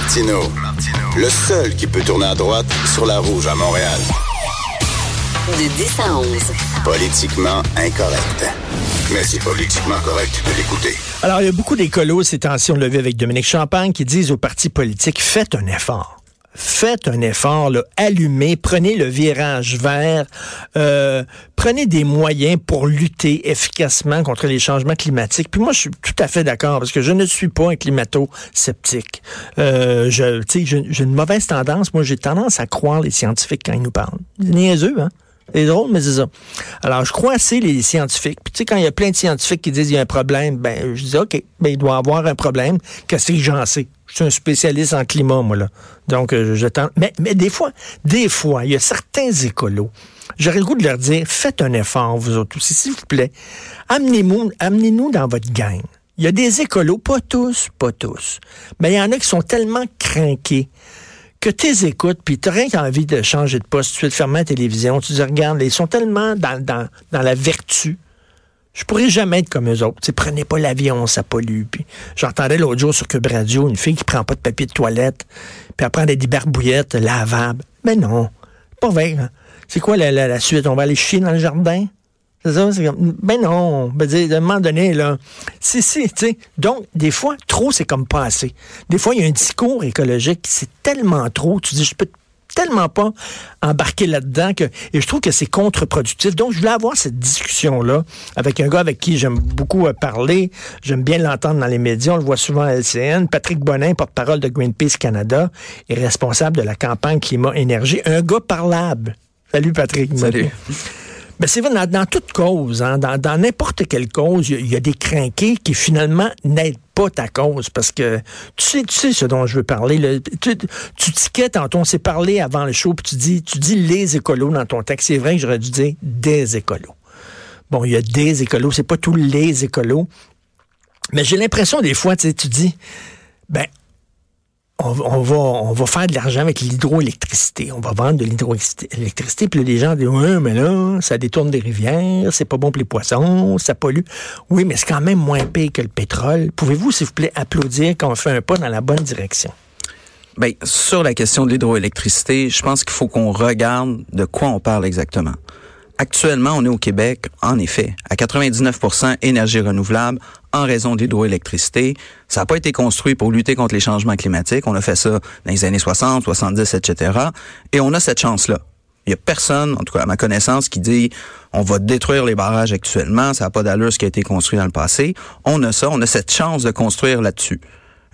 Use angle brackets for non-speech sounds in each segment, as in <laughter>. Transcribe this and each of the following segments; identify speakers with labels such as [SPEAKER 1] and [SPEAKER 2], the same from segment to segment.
[SPEAKER 1] Martineau, le seul qui peut tourner à droite sur la rouge à Montréal.
[SPEAKER 2] De 10 à 11.
[SPEAKER 1] Politiquement incorrect. Mais c'est politiquement correct de l'écouter.
[SPEAKER 3] Alors, il y a beaucoup d'écolos ces temps-ci, on l'a vu avec Dominique Champagne, qui disent aux partis politiques, faites un effort faites un effort, là, allumez, prenez le virage vert, euh, prenez des moyens pour lutter efficacement contre les changements climatiques. Puis moi, je suis tout à fait d'accord parce que je ne suis pas un climato-sceptique. Euh, j'ai une mauvaise tendance. Moi, j'ai tendance à croire les scientifiques quand ils nous parlent. C'est niaiseux, hein? C'est drôle, mais c'est ça. Alors, je crois assez les scientifiques. Puis, tu sais, quand il y a plein de scientifiques qui disent qu'il y a un problème, ben, je dis, OK, ben, il doit y avoir un problème. Qu'est-ce que j'en sais? Je suis un spécialiste en climat, moi, là. Donc, euh, je tente. Mais, des fois, des fois, il y a certains écolos. J'aurais le goût de leur dire, faites un effort, vous autres aussi, s'il vous plaît. Amenez-nous, amenez-nous dans votre gang. Il y a des écolos, pas tous, pas tous. Mais il y en a qui sont tellement craqués que tu écoutes, puis tu rien envie de changer de poste, tu de fermer la télévision, tu dis, regarde, ils sont tellement dans la vertu. Je pourrais jamais être comme eux autres. T'sais, prenez pas l'avion, ça pollue. J'entendais l'autre jour sur Cube Radio une fille qui prend pas de papier de toilette, puis elle prend des barbouillettes lavables. Mais non, pas vrai. Hein. C'est quoi la, la, suite? On va aller chier dans le jardin? C'est ça? Ben non. Ben, à un moment donné, là, c'est, tu sais. Donc, des fois, trop, c'est comme pas assez. Des fois, il y a un discours écologique, c'est tellement trop. Tu dis, je peux tellement pas embarquer là-dedans que, et je trouve que c'est contre-productif. Donc, je voulais avoir cette discussion-là avec un gars avec qui j'aime beaucoup euh, parler. J'aime bien l'entendre dans les médias. On le voit souvent à LCN. Patrick Bonin, porte-parole de Greenpeace Canada, est responsable de la campagne climat-énergie. Un gars parlable. Salut, Patrick.
[SPEAKER 4] Salut.
[SPEAKER 3] Ben c'est vrai, dans, toute cause, hein, dans n'importe quelle cause, il y, a des crinqués qui finalement n'aident pas ta cause parce que tu sais, tu sais ce dont je veux parler. tu, tu tiquais tantôt, on s'est parlé avant le show, puis tu dis, tu dis les écolos dans ton texte. C'est vrai que j'aurais dû dire des écolos. Bon, il y a des écolos, c'est pas tous les écolos. Mais j'ai l'impression des fois, tu sais, tu dis, ben, on, va, on va faire de l'argent avec l'hydroélectricité. On va vendre de l'hydroélectricité. Puis les gens disent, ouais, mais là, ça détourne des rivières, c'est pas bon pour les poissons, ça pollue. Oui, mais c'est quand même moins payé que le pétrole. Pouvez-vous, s'il vous plaît, applaudir quand on fait un pas dans la bonne direction?
[SPEAKER 4] Bien, sur la question de l'hydroélectricité, je pense qu'il faut qu'on regarde de quoi on parle exactement. Actuellement, on est au Québec, en effet, à 99% énergie renouvelable en raison de l'hydroélectricité. Ça n'a pas été construit pour lutter contre les changements climatiques. On a fait ça dans les années 60, 70, etc. Et on a cette chance-là. Il y a personne, en tout cas à ma connaissance, qui dit on va détruire les barrages actuellement, ça n'a pas d'allure ce qui a été construit dans le passé. On a ça, on a cette chance de construire là-dessus.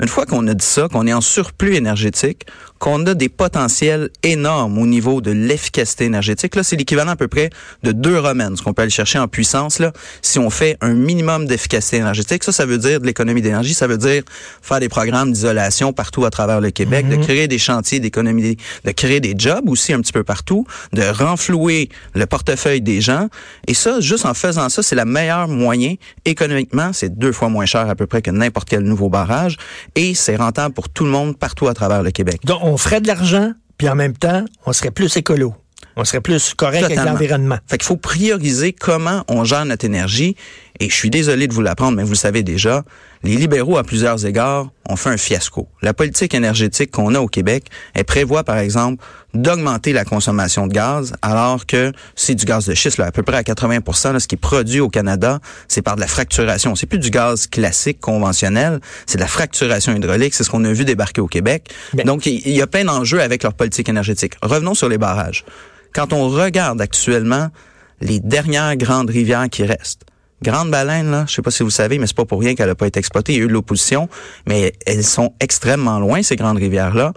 [SPEAKER 4] Une fois qu'on a dit ça, qu'on est en surplus énergétique, qu'on a des potentiels énormes au niveau de l'efficacité énergétique, là, c'est l'équivalent à peu près de deux romaines, ce qu'on peut aller chercher en puissance, là, si on fait un minimum d'efficacité énergétique. Ça, ça veut dire de l'économie d'énergie, ça veut dire faire des programmes d'isolation partout à travers le Québec, de mhm. créer des chantiers d'économie, de créer des jobs aussi un petit peu partout, de renflouer le portefeuille des gens. Et ça, juste en faisant ça, c'est la meilleure moyen économiquement, c'est deux fois moins cher à peu près que n'importe quel nouveau barrage et c'est rentable pour tout le monde partout à travers le Québec.
[SPEAKER 3] Donc, on ferait de l'argent, puis en même temps, on serait plus écolo. On serait plus correct avec l'environnement.
[SPEAKER 4] Fait qu'il faut prioriser comment on gère notre énergie. Et je suis désolé de vous l'apprendre, mais vous le savez déjà, les libéraux, à plusieurs égards, ont fait un fiasco. La politique énergétique qu'on a au Québec, elle prévoit, par exemple, d'augmenter la consommation de gaz, alors que c'est du gaz de schiste, là, à peu près à 80% ce qui est produit au Canada, c'est par de la fracturation. C'est plus du gaz classique, conventionnel, c'est de la fracturation hydraulique, c'est ce qu'on a vu débarquer au Québec. Donc, il y a plein d'enjeux avec leur politique énergétique. Revenons sur les barrages. Quand on regarde actuellement les dernières grandes rivières qui restent, Grande Baleine, là, je sais pas si vous savez, mais c'est pas pour rien qu'elle n'a pas été exploitée. Il y a eu de l'opposition, mais elles sont extrêmement loin, ces grandes rivières-là.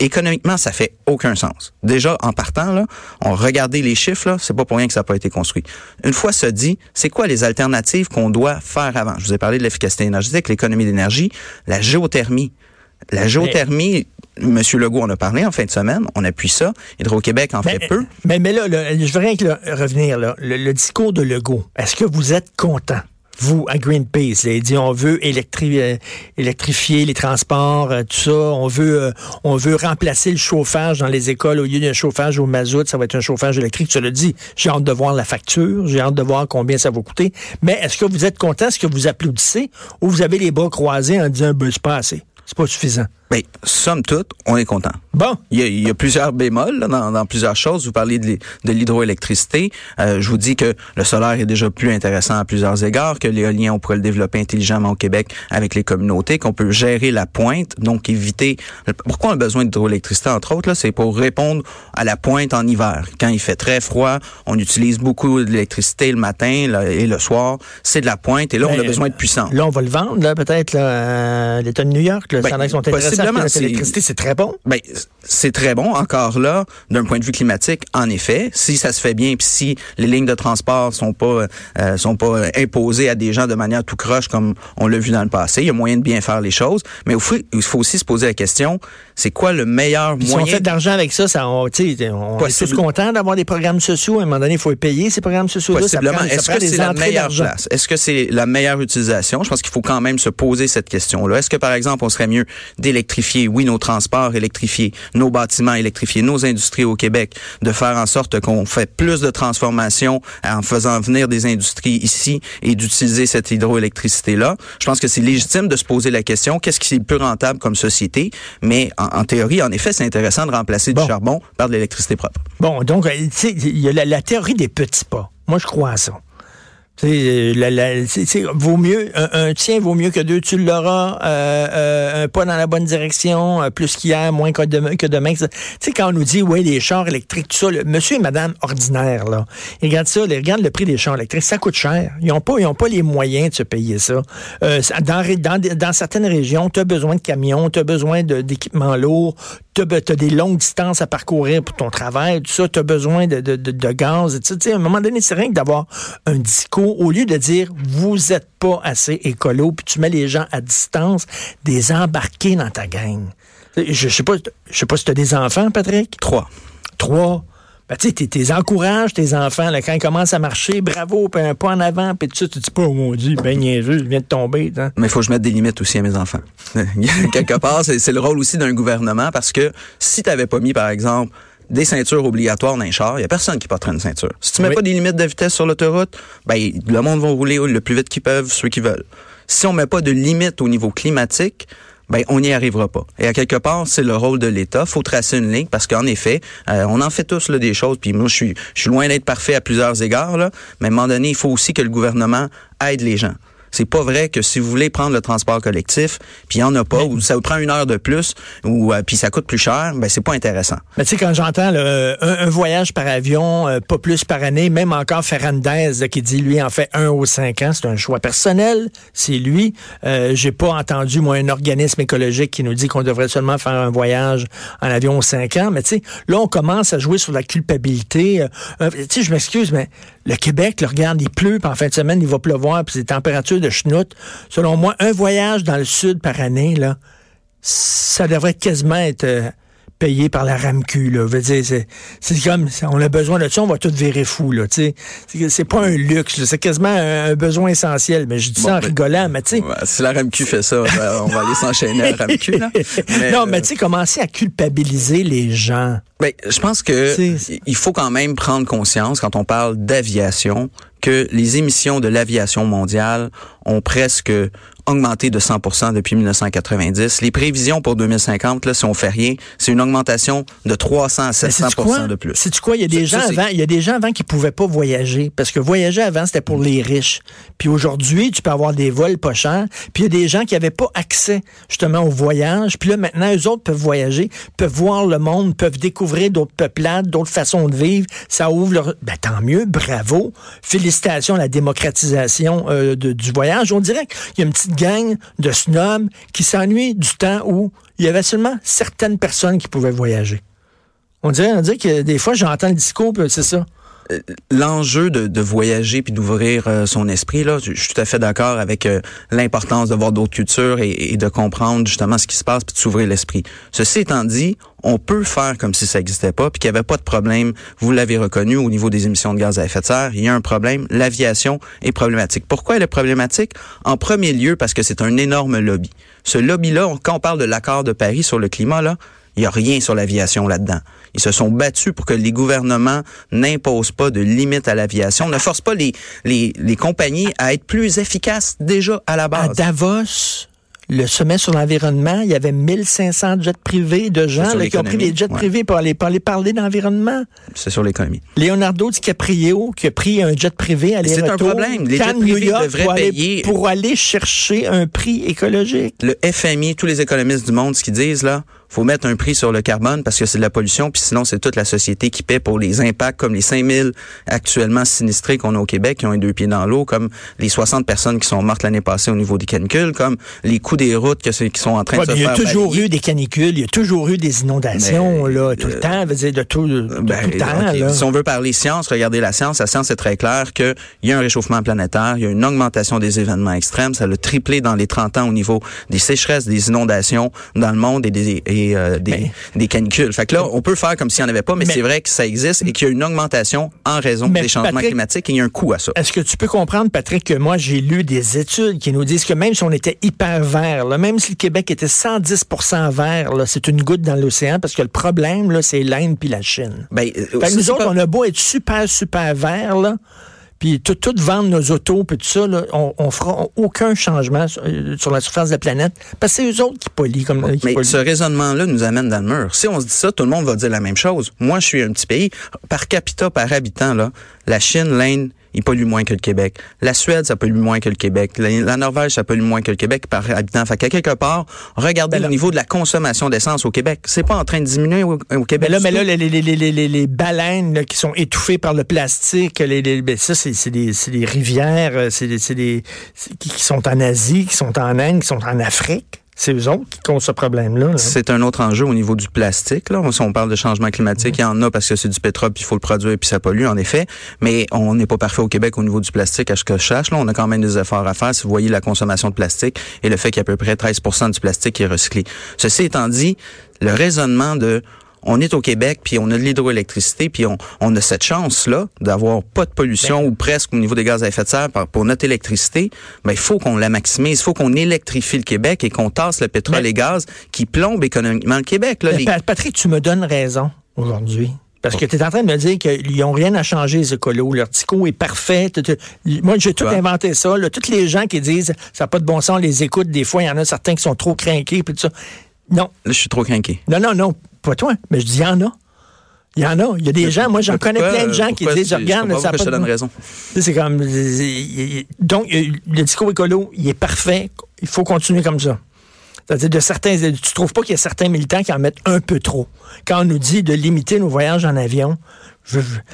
[SPEAKER 4] Économiquement, ça fait aucun sens. Déjà, en partant, là, on regardait les chiffres, là, c'est pas pour rien que ça n'a pas été construit. Une fois ça dit, c'est quoi les alternatives qu'on doit faire avant? Je vous ai parlé de l'efficacité énergétique, l'économie d'énergie, la géothermie. La géothermie, M. Legault en a parlé en fin de semaine. On appuie ça. Hydro-Québec en fait peu.
[SPEAKER 3] Mais, mais là, je veux rien revenir. Là. Le, discours de Legault, est-ce que vous êtes content? Vous, à Greenpeace, il dit on veut euh, électrifier les transports, euh, tout ça. On veut, euh, on veut remplacer le chauffage dans les écoles. Au lieu d'un chauffage au mazout, ça va être un chauffage électrique. Tu l'as dit. J'ai hâte de voir la facture. J'ai hâte de voir combien ça va coûter. Mais est-ce que vous êtes content? Est-ce que vous applaudissez? Ou vous avez les bras croisés en disant, ben, c'est pas assez? C'est pas suffisant.
[SPEAKER 4] Ben, somme toute, on est content.
[SPEAKER 3] Bon.
[SPEAKER 4] Il y a, il y a plusieurs bémols là, dans, dans, plusieurs choses. Vous parlez de, l'hy- de l'hydroélectricité. Euh, je vous dis que le solaire est déjà plus intéressant à plusieurs égards, que l'éolien, on pourrait le développer intelligemment au Québec avec les communautés, qu'on peut gérer la pointe, donc éviter... Pourquoi on a besoin d'hydroélectricité, entre autres? C'est pour répondre à la pointe en hiver. Quand il fait très froid, on utilise beaucoup d'électricité le matin là, et le soir. C'est de la pointe et là, on a
[SPEAKER 3] Ben,
[SPEAKER 4] besoin de puissance.
[SPEAKER 3] Là, on va le vendre, là, peut-être, l'État de New York. Là,
[SPEAKER 4] Ben,
[SPEAKER 3] sont intéressés
[SPEAKER 4] c'est-
[SPEAKER 3] l'électricité, c'est très bon.
[SPEAKER 4] Ben, c'est très bon. Encore là, d'un point de vue climatique, en effet, si ça se fait bien, puis si les lignes de transport sont pas euh, sont pas euh, imposées à des gens de manière tout croche comme on l'a vu dans le passé, il y a moyen de bien faire les choses. Mais il faut, il faut aussi se poser la question, c'est quoi le meilleur
[SPEAKER 3] Puis si on
[SPEAKER 4] moyen
[SPEAKER 3] fait de l'argent avec ça, ça on, tu sais, on est tous contents d'avoir des programmes sociaux. À un moment donné, il faut les payer, ces programmes sociaux-là.
[SPEAKER 4] Est-ce que c'est la meilleure
[SPEAKER 3] d'argent.
[SPEAKER 4] place? Est-ce que c'est la meilleure utilisation? Je pense qu'il faut quand même se poser cette question-là. Est-ce que, par exemple, on serait mieux d'électrifier, oui, nos transports électrifiés, nos bâtiments électrifiés, nos industries au Québec, de faire en sorte qu'on fait plus de transformation en faisant venir des industries ici et d'utiliser cette hydroélectricité-là? Je pense que c'est légitime de se poser la question, qu'est-ce qui est le plus rentable comme société? Mais en, en théorie, en effet, c'est intéressant de remplacer
[SPEAKER 3] Bon.
[SPEAKER 4] du charbon par de l'électricité propre.
[SPEAKER 3] Bon, donc, euh, tu sais, il y a la, la théorie des petits pas. Moi, je crois à ça. Euh, la- la- vaut mieux, un, un tien vaut mieux que deux, tu l'auras, euh, euh, un pas dans la bonne direction, euh, plus qu'hier, moins que demain. Que demain. Tu sais, quand on nous dit, oui, les chars électriques, tout ça, le monsieur et madame ordinaire, là, ils regardent ça, ils regardent le prix des chars électriques, ça coûte cher. Ils n'ont pas, ils ont pas les moyens de se payer ça. Euh, dans, dans, dans certaines régions, tu as besoin de camions, tu as besoin d'équipements lourds, tu as, des longues distances à parcourir pour ton travail, tout ça, tu as besoin de, de, de, de gaz. et tout ça. Tu sais, à un moment donné, c'est rien que d'avoir un discours, au lieu de dire vous êtes pas assez écolo, puis tu mets les gens à distance, des embarqués dans ta gang. Je, je sais pas, je sais pas si tu as des enfants, Patrick?
[SPEAKER 4] Trois.
[SPEAKER 3] Trois? Ben, tu sais, t'es- t'es encourages tes enfants, là, quand ils commencent à marcher, bravo, puis un pas en avant, puis tout ça, tu dis pas, oh mon Dieu, ben niaiseux, je viens de tomber.
[SPEAKER 4] Mais il faut que je mette des limites aussi à mes enfants. <laughs> Quelque part, c'est le rôle aussi d'un gouvernement parce que si tu n'avais pas mis, par exemple, des ceintures obligatoires dans les chars, il n'y a personne qui porterait une ceinture. Si tu mets
[SPEAKER 3] Oui.
[SPEAKER 4] pas des limites de vitesse sur l'autoroute, ben, le monde va rouler le plus vite qu'ils peuvent, ceux qui veulent. Si on met pas de limites au niveau climatique, ben on n'y arrivera pas. Et à quelque part, c'est le rôle de l'État. faut tracer une ligne parce qu'en effet, euh, on en fait tous là, des choses. Puis moi, je suis, je suis loin d'être parfait à plusieurs égards. Là, mais à un moment donné, il faut aussi que le gouvernement aide les gens. C'est pas vrai que si vous voulez prendre le transport collectif, puis il y en a pas, ou ça vous prend une heure de plus, ou euh, puis ça coûte plus cher, ben c'est pas intéressant.
[SPEAKER 3] Mais tu sais, quand j'entends là, un, un voyage par avion, euh, pas plus par année, même encore Ferrandez là, qui dit lui en fait un aux cinq ans, c'est un choix personnel, c'est lui. Euh, J'ai pas entendu moi un organisme écologique qui nous dit qu'on devrait seulement faire un voyage en avion aux cinq ans. Mais tu sais, là on commence à jouer sur la culpabilité. Euh, tu sais, je m'excuse, mais le Québec, le regarde, il pleut, puis en fin de semaine il va pleuvoir, puis c'est température de schnout. Selon moi, un voyage dans le sud par année là, ça devrait quasiment être euh, payé par la RAMQ. Là. Je veux dire, c'est, comme, on a besoin de ça, on va tout virer fou. Là, c'est, pas un luxe, c'est quasiment un, un besoin essentiel. Mais je dis
[SPEAKER 4] Bon,
[SPEAKER 3] ça en
[SPEAKER 4] ben,
[SPEAKER 3] rigolant, mais tu sais.
[SPEAKER 4] Si la RAMQ fait ça, ben, on va aller s'enchaîner à la RAMQ. Là. <laughs>
[SPEAKER 3] non,
[SPEAKER 4] euh,
[SPEAKER 3] mais tu sais, commencer à culpabiliser les gens.
[SPEAKER 4] Ben, je pense que il faut quand même prendre conscience quand on parle d'aviation que les émissions de l'aviation mondiale ont presque augmenté de 100% depuis 1990. Les prévisions pour 2050, là, si on fait rien, c'est une augmentation de 300 à
[SPEAKER 3] Mais
[SPEAKER 4] 700
[SPEAKER 3] sais-tu quoi?
[SPEAKER 4] de plus.
[SPEAKER 3] Sais-tu quoi? Il y a des gens
[SPEAKER 4] ça, c'est-
[SPEAKER 3] avant, il y a des gens avant qui pouvaient pas voyager. Parce que voyager avant, c'était pour les riches. Puis aujourd'hui, tu peux avoir des vols pas chers. Puis il y a des gens qui avaient pas accès, justement, au voyage. Puis là, maintenant, eux autres peuvent voyager, peuvent voir le monde, peuvent découvrir d'autres peuplades, d'autres façons de vivre. Ça ouvre leur... Ben, tant mieux, bravo. Félicitations à la démocratisation euh, de- du voyage. On dirait qu'il y a une petite gang de snobs qui s'ennuient du temps où il y avait seulement certaines personnes qui pouvaient voyager. On dirait, on dirait que des fois, j'entends le discours, c'est ça.
[SPEAKER 4] L'enjeu de, de voyager puis d'ouvrir euh, son esprit là, je suis tout à fait d'accord avec euh, l'importance de voir d'autres cultures et, et de comprendre justement ce qui se passe puis de s'ouvrir l'esprit. Ceci étant dit, on peut faire comme si ça n'existait pas puis qu'il n'y avait pas de problème. Vous l'avez reconnu au niveau des émissions de gaz à effet de serre, il y a un problème. L'aviation est problématique. Pourquoi elle est problématique? En premier lieu parce que c'est un énorme lobby. Ce lobby-là, on- quand on parle de l'accord de Paris sur le climat là, il n'y a rien sur l'aviation là-dedans. Ils se sont battus pour que les gouvernements n'imposent pas de limites à l'aviation, ne forcent pas les, les, les compagnies à être plus efficaces déjà à la
[SPEAKER 3] À
[SPEAKER 4] base.
[SPEAKER 3] Davos, le sommet sur l'environnement, il y avait 1500 jets privés de gens là, qui ont pris des jets
[SPEAKER 4] ouais.
[SPEAKER 3] privés pour aller, pour aller parler d'environnement.
[SPEAKER 4] C'est sur l'économie.
[SPEAKER 3] Leonardo DiCaprio qui a pris un jet privé à
[SPEAKER 4] c'est un problème. Les jets privés
[SPEAKER 3] York,
[SPEAKER 4] devraient
[SPEAKER 3] pour aller,
[SPEAKER 4] payer-
[SPEAKER 3] pour aller chercher un prix écologique.
[SPEAKER 4] Le FMI, tous les économistes du monde, ce qu'ils disent là, faut mettre un prix sur le carbone parce que c'est de la pollution, puis sinon c'est toute la société qui paie pour les impacts, comme les 5000 actuellement sinistrés qu'on a au Québec, qui ont les deux pieds dans l'eau, comme les 60 personnes qui sont mortes l'année passée au niveau des canicules, comme les coûts des routes que qui sont en train
[SPEAKER 3] Ouais,
[SPEAKER 4] de se
[SPEAKER 3] il y a
[SPEAKER 4] faire
[SPEAKER 3] toujours
[SPEAKER 4] balayer.
[SPEAKER 3] eu des canicules, il y a toujours eu des inondations,
[SPEAKER 4] Mais,
[SPEAKER 3] là, tout le
[SPEAKER 4] euh,
[SPEAKER 3] temps, veut dire, de tout, de
[SPEAKER 4] Ben,
[SPEAKER 3] tout le temps. là.
[SPEAKER 4] Si on veut parler science, regardez la science. La science est très claire qu'il y a un réchauffement planétaire, il y a une augmentation des événements extrêmes. Ça a triplé dans les 30 ans au niveau des sécheresses, des inondations dans le monde et des, et, euh, des,
[SPEAKER 3] Mais-
[SPEAKER 4] des canicules. Fait que là, on peut faire comme s'il n'y en avait pas, mais,
[SPEAKER 3] Mais-
[SPEAKER 4] c'est vrai que ça existe et qu'il y a une augmentation en raison des changements
[SPEAKER 3] Patrick-
[SPEAKER 4] climatiques et il y a un coût à ça.
[SPEAKER 3] Est-ce que tu peux comprendre, Patrick, que moi, j'ai lu des études qui nous disent que même si on était hyper vert, là, même si le Québec était 110% vert, c'est une goutte dans l'océan parce que le problème, là, c'est l'Inde puis la Chine.
[SPEAKER 4] Ben, euh,
[SPEAKER 3] Fait que nous autres,
[SPEAKER 4] pas-
[SPEAKER 3] on a beau être super, super vert, là, puis tout, tout vendre nos autos, puis tout ça, là, on, on fera aucun changement sur, euh, sur la surface de la planète parce que c'est eux autres qui polluent. Comme, euh, qui
[SPEAKER 4] Mais
[SPEAKER 3] polluent.
[SPEAKER 4] ce raisonnement-là nous amène dans le mur. Si on se dit ça, tout le monde va dire la même chose. Moi, je suis un petit pays. Par capita, par habitant, là, la Chine, l'Inde, ils polluent moins que le Québec. La Suède, ça pollue moins que le Québec. La, la Norvège, ça pollue moins que le Québec par habitant. Fait qu'à quelque part, regardez
[SPEAKER 3] là-
[SPEAKER 4] le niveau de la consommation d'essence au Québec. C'est pas en train de diminuer au, au Québec.
[SPEAKER 3] Mais là, mais là, les, les, les, les, les, les baleines là, qui sont étouffées par le plastique, les, les, ben, ça, c'est des, rivières, euh, c'est des, qui sont en Asie, qui sont en Inde, qui sont en Afrique. C'est eux autres qui ont ce problème-là. là.
[SPEAKER 4] C'est un autre enjeu au niveau du plastique. Là. Si on parle de changement climatique, il y en a parce que c'est du pétrole, puis il faut le produire, puis ça pollue, en effet. Mais on n'est pas parfait au Québec au niveau du plastique, à ce que je cherche. Là, on a quand même des efforts à faire. Si vous voyez la consommation de plastique et le fait qu'il y a à peu près 13% du plastique qui est recyclé. Ceci étant dit, le raisonnement de on est au Québec, puis on a de l'hydroélectricité, puis on, on a cette chance-là d'avoir pas de pollution ou presque au niveau des gaz à effet de serre pour notre électricité. Ben, il faut qu'on la maximise, il faut qu'on électrifie le Québec et qu'on tasse le pétrole
[SPEAKER 3] Mais-
[SPEAKER 4] et gaz qui plombe économiquement le Québec. Là,
[SPEAKER 3] Mais
[SPEAKER 4] les-
[SPEAKER 3] Pa- Patrick, tu me donnes raison aujourd'hui. Parce que tu es en train de me dire qu'ils n'ont rien à changer, les écolos. Leur tico est parfait. Moi, j'ai tout inventé ça. Là. Tous les gens qui disent ça n'a pas de bon sens, on les écoute. Des fois, il y en a certains qui sont trop craqués. Puis tout ça. Non,
[SPEAKER 4] Là, je suis trop craqué.
[SPEAKER 3] non, non, non, pas toi. Mais je dis, il y en a. Il y en a. Il y a des gens, moi, j'en connais plein de gens qui disent, regarde, ça pas
[SPEAKER 4] je te donne raison.
[SPEAKER 3] C'est comme. Donc, euh, le discours écolo, il est parfait. Il faut continuer comme ça. C'est-à-dire, de certains, tu trouves pas qu'il y a certains militants qui en mettent un peu trop. Quand on nous dit de limiter nos voyages en avion,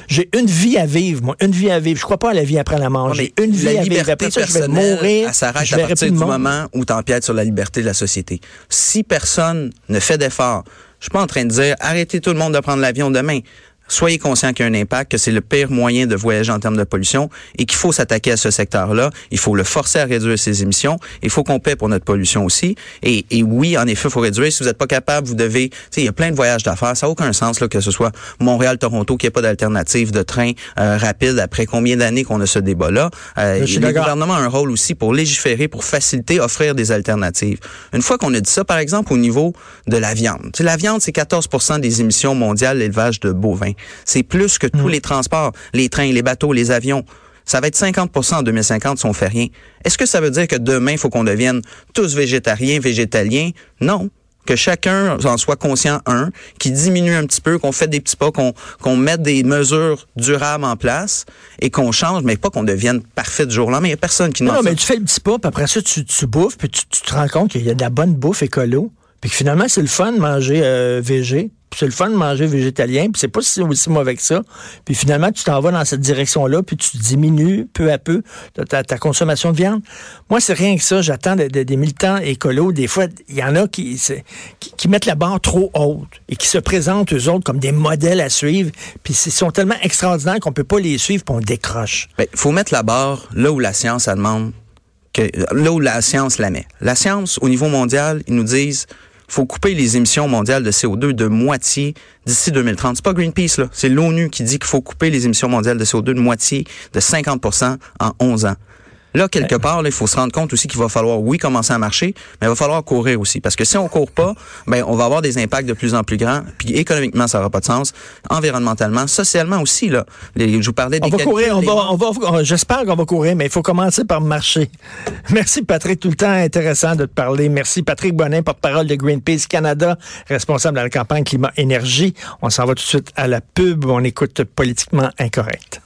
[SPEAKER 3] j'ai une vie à vivre, moi, une vie à vivre. Je crois pas à la vie après la mort.
[SPEAKER 4] Non,
[SPEAKER 3] J'ai une vie à vivre. Après ça, je vais mourir.
[SPEAKER 4] elle s'arrête à partir du moment où tu empiètes sur la liberté de la société. Si personne ne fait d'effort, je suis pas en train de dire arrêtez tout le monde de prendre l'avion demain. Soyez conscient qu'il y a un impact, que c'est le pire moyen de voyager en termes de pollution et qu'il faut s'attaquer à ce secteur-là. Il faut le forcer à réduire ses émissions. Il faut qu'on paie pour notre pollution aussi. Et, et oui, en effet, il faut réduire. Si vous n'êtes pas capable, vous devez... Tu sais, il y a plein de voyages d'affaires. Ça n'a aucun sens là, que ce soit Montréal-Toronto, qu'il n'y ait pas d'alternative de train euh, rapide après combien d'années qu'on a ce débat-là. Euh, le gouvernement a un rôle aussi pour légiférer, pour faciliter, offrir des alternatives. Une fois qu'on a dit ça, par exemple, au niveau de la viande. Tu sais, la viande, c'est 14% des émissions mondiales d'élevage de bovins. C'est plus que tous les transports, les trains, les bateaux, les avions. Ça va être 50% en 2050 si on fait rien. Est-ce que ça veut dire que demain, il faut qu'on devienne tous végétariens, végétaliens? Non. Que chacun en soit conscient, un, qui diminue un petit peu, qu'on fait des petits pas, qu'on qu'on mette des mesures durables en place et qu'on change, mais pas qu'on devienne parfait du jour au lendemain. Il n'y a personne qui n'en
[SPEAKER 3] non, mais tu fais le petit pas, puis après ça, tu, tu bouffes, puis tu, tu te rends compte qu'il y a de la bonne bouffe écolo, puis que finalement, c'est le fun de manger euh, végé, c'est le fun de manger végétalien, puis c'est pas si, aussi mauvais que ça. Puis finalement, tu t'en vas dans cette direction-là, puis tu diminues peu à peu ta, consommation de viande. Moi, c'est rien que ça. J'attends de- de- des militants écolos. Des fois, il y en a qui, qui, mettent la barre trop haute et qui se présentent, eux autres, comme des modèles à suivre, puis ils sont tellement extraordinaires qu'on peut pas les suivre, puis on décroche.
[SPEAKER 4] Il Ben, faut mettre la barre là où la science demande que là où la science la met. La science au niveau mondial, ils nous disent faut couper les émissions mondiales de CO2 de moitié d'ici 2030. C'est pas Greenpeace là, c'est l'ONU qui dit qu'il faut couper les émissions mondiales de CO2 de moitié de 50% en 11 ans. Là, quelque part, là, il faut se rendre compte aussi qu'il va falloir, oui, commencer à marcher, mais il va falloir courir aussi. Parce que si on court pas, ben, on va avoir des impacts de plus en plus grands. Puis économiquement, ça n'aura pas de sens. Environnementalement, socialement aussi, là. Les- je vous parlais des
[SPEAKER 3] On va courir, on va, on va, j'espère qu'on va courir, mais il faut commencer par marcher. <laughs> Merci Patrick, tout le temps intéressant de te parler. Merci Patrick Bonin, porte-parole de Greenpeace Canada, responsable de la campagne climat-énergie. On s'en va tout de suite à la pub, on écoute politiquement incorrect.